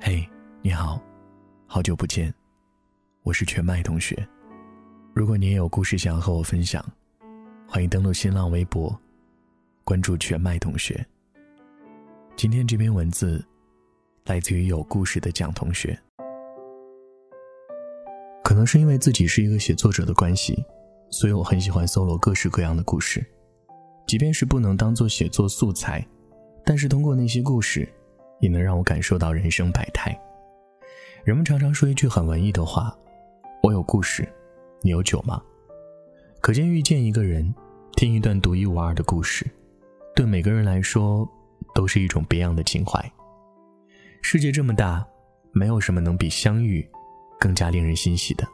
嘿，你好，好久不见，我是全麦同学。如果你也有故事想要和我分享，欢迎登录新浪微博，关注全麦同学。今天这篇文字来自于有故事的蒋同学。可能是因为自己是一个写作者的关系，所以我很喜欢搜罗各式各样的故事，即便是不能当做写作素材，但是通过那些故事。也能让我感受到人生百态。人们常常说一句很文艺的话：“我有故事，你有酒吗？”可见遇见一个人，听一段独一无二的故事，对每个人来说都是一种别样的情怀。世界这么大，没有什么能比相遇更加令人欣喜的。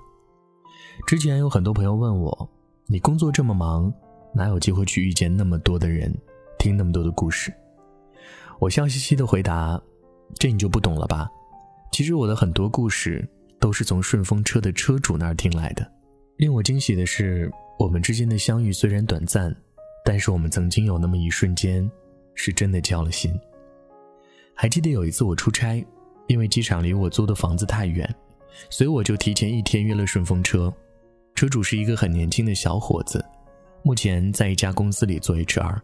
之前有很多朋友问我：“你工作这么忙，哪有机会去遇见那么多的人，听那么多的故事？”我笑嘻嘻的回答：“这你就不懂了吧？其实我的很多故事都是从顺风车的车主那儿听来的。令我惊喜的是，我们之间的相遇虽然短暂，但是我们曾经有那么一瞬间，是真的交了心。还记得有一次我出差，因为机场离我租的房子太远，所以我就提前一天约了顺风车。车主是一个很年轻的小伙子，目前在一家公司里做 HR。”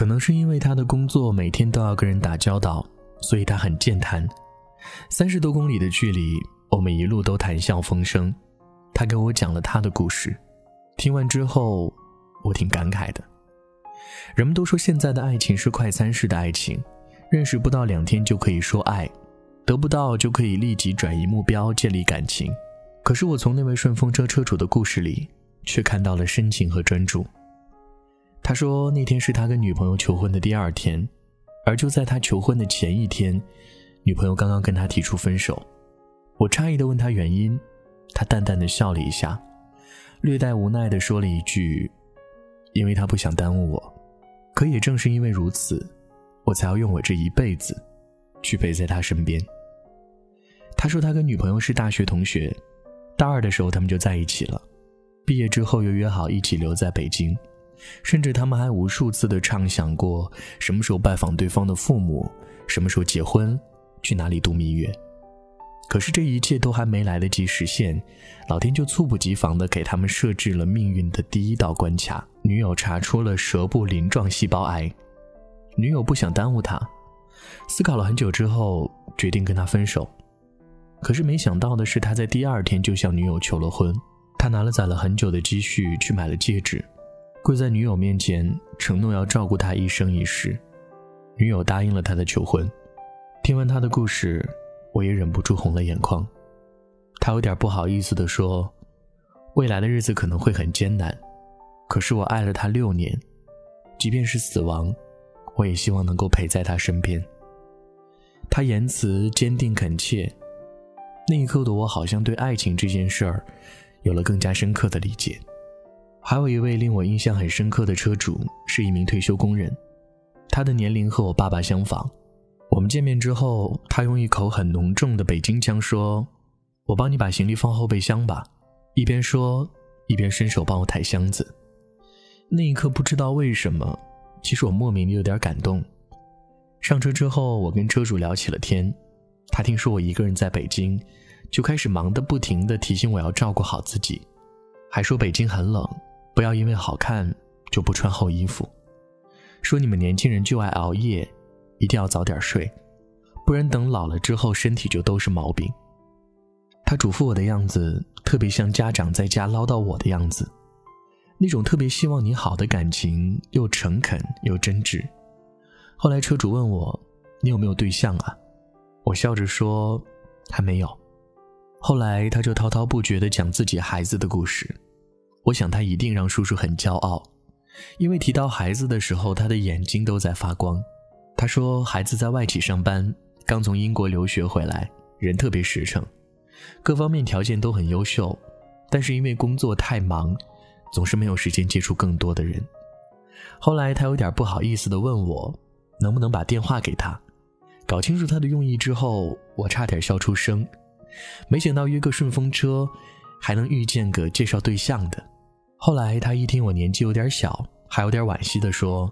可能是因为他的工作每天都要跟人打交道，所以他很健谈。三十多公里的距离，我们一路都谈笑风生。他给我讲了他的故事，听完之后，我挺感慨的。人们都说现在的爱情是快餐式的爱情，认识不到两天就可以说爱，得不到就可以立即转移目标建立感情。可是我从那位顺风车车主的故事里，却看到了深情和专注。他说那天是他跟女朋友求婚的第二天，而就在他求婚的前一天，女朋友刚刚跟他提出分手。我诧异的问他原因，他淡淡的笑了一下，略带无奈的说了一句：“因为他不想耽误我。”可也正是因为如此，我才要用我这一辈子，去陪在他身边。他说他跟女朋友是大学同学，大二的时候他们就在一起了，毕业之后又约好一起留在北京。甚至他们还无数次的畅想过什么时候拜访对方的父母，什么时候结婚，去哪里度蜜月。可是这一切都还没来得及实现，老天就猝不及防的给他们设置了命运的第一道关卡。女友查出了舌部鳞状细胞癌，女友不想耽误他，思考了很久之后决定跟他分手。可是没想到的是，他在第二天就向女友求了婚，他拿了攒了很久的积蓄去买了戒指。跪在女友面前，承诺要照顾她一生一世。女友答应了他的求婚。听完他的故事，我也忍不住红了眼眶。他有点不好意思地说：“未来的日子可能会很艰难，可是我爱了他六年，即便是死亡，我也希望能够陪在他身边。”他言辞坚定恳切，那一刻的我好像对爱情这件事儿，有了更加深刻的理解。还有一位令我印象很深刻的车主，是一名退休工人，他的年龄和我爸爸相仿。我们见面之后，他用一口很浓重的北京腔说：“我帮你把行李放后备箱吧。”一边说，一边伸手帮我抬箱子。那一刻，不知道为什么，其实我莫名的有点感动。上车之后，我跟车主聊起了天，他听说我一个人在北京，就开始忙得不停的提醒我要照顾好自己，还说北京很冷。不要因为好看就不穿厚衣服。说你们年轻人就爱熬夜，一定要早点睡，不然等老了之后身体就都是毛病。他嘱咐我的样子特别像家长在家唠叨我的样子，那种特别希望你好的感情，又诚恳又真挚。后来车主问我：“你有没有对象啊？”我笑着说：“还没有。”后来他就滔滔不绝地讲自己孩子的故事。我想他一定让叔叔很骄傲，因为提到孩子的时候，他的眼睛都在发光。他说，孩子在外企上班，刚从英国留学回来，人特别实诚，各方面条件都很优秀，但是因为工作太忙，总是没有时间接触更多的人。后来他有点不好意思地问我，能不能把电话给他，搞清楚他的用意之后，我差点笑出声。没想到约个顺风车。还能遇见个介绍对象的。后来他一听我年纪有点小，还有点惋惜地说：“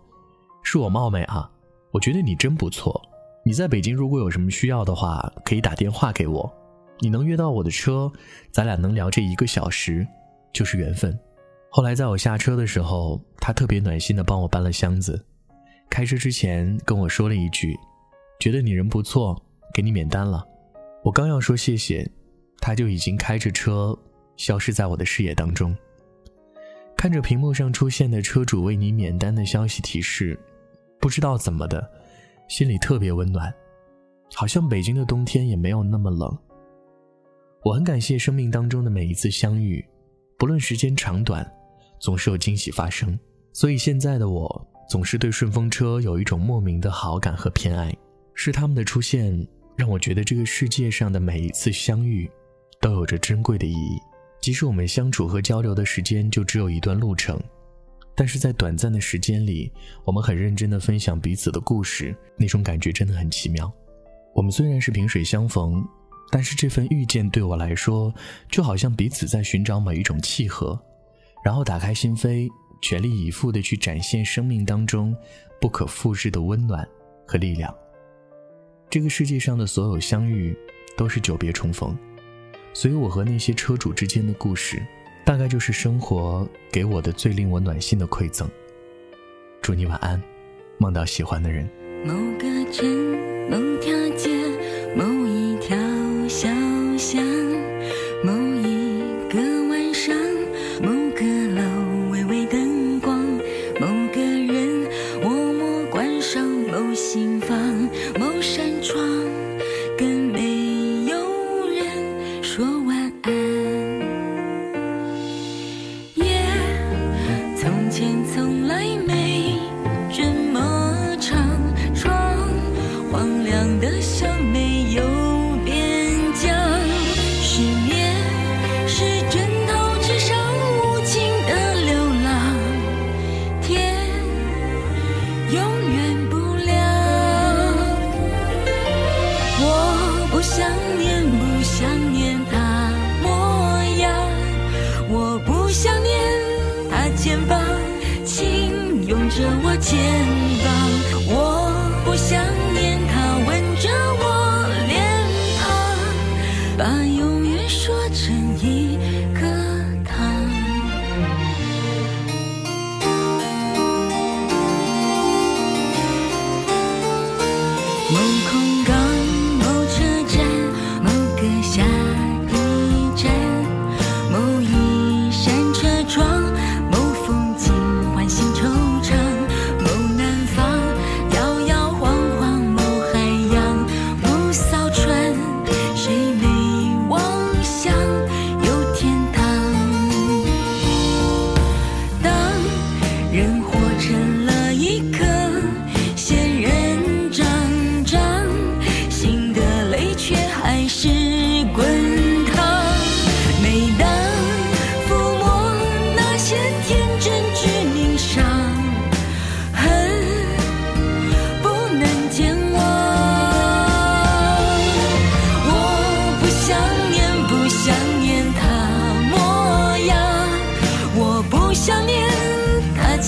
恕我冒昧啊，我觉得你真不错，你在北京如果有什么需要的话，可以打电话给我。你能约到我的车，咱俩能聊这一个小时，就是缘分。后来在我下车的时候，他特别暖心的帮我搬了箱子。开车之前跟我说了一句：“觉得你人不错，给你免单了。”我刚要说谢谢，他就已经开着车消失在我的视野当中。看着屏幕上出现的车主为你免单的消息提示，不知道怎么的，心里特别温暖，好像北京的冬天也没有那么冷。我很感谢生命当中的每一次相遇，不论时间长短，总是有惊喜发生。所以现在的我总是对顺风车有一种莫名的好感和偏爱，是他们的出现让我觉得这个世界上的每一次相遇都有着珍贵的意义。即使我们相处和交流的时间就只有一段路程，但是在短暂的时间里，我们很认真的分享彼此的故事，那种感觉真的很奇妙。我们虽然是萍水相逢，但是这份遇见对我来说，就好像彼此在寻找某一种契合，然后打开心扉，全力以赴的去展现生命当中不可复制的温暖和力量。这个世界上的所有相遇，都是久别重逢。所以我和那些车主之间的故事大概就是生活给我的最令我暖心的馈赠。祝你晚安梦到喜欢的人。某个城某条街某一条小巷某一忘了。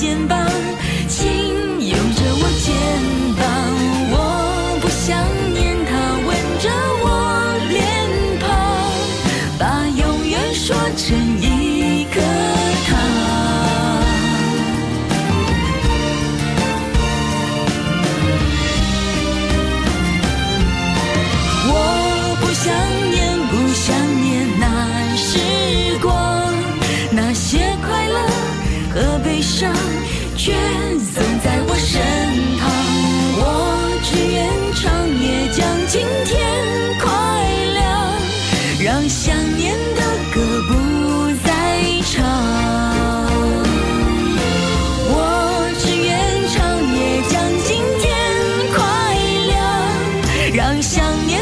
肩膀。让想念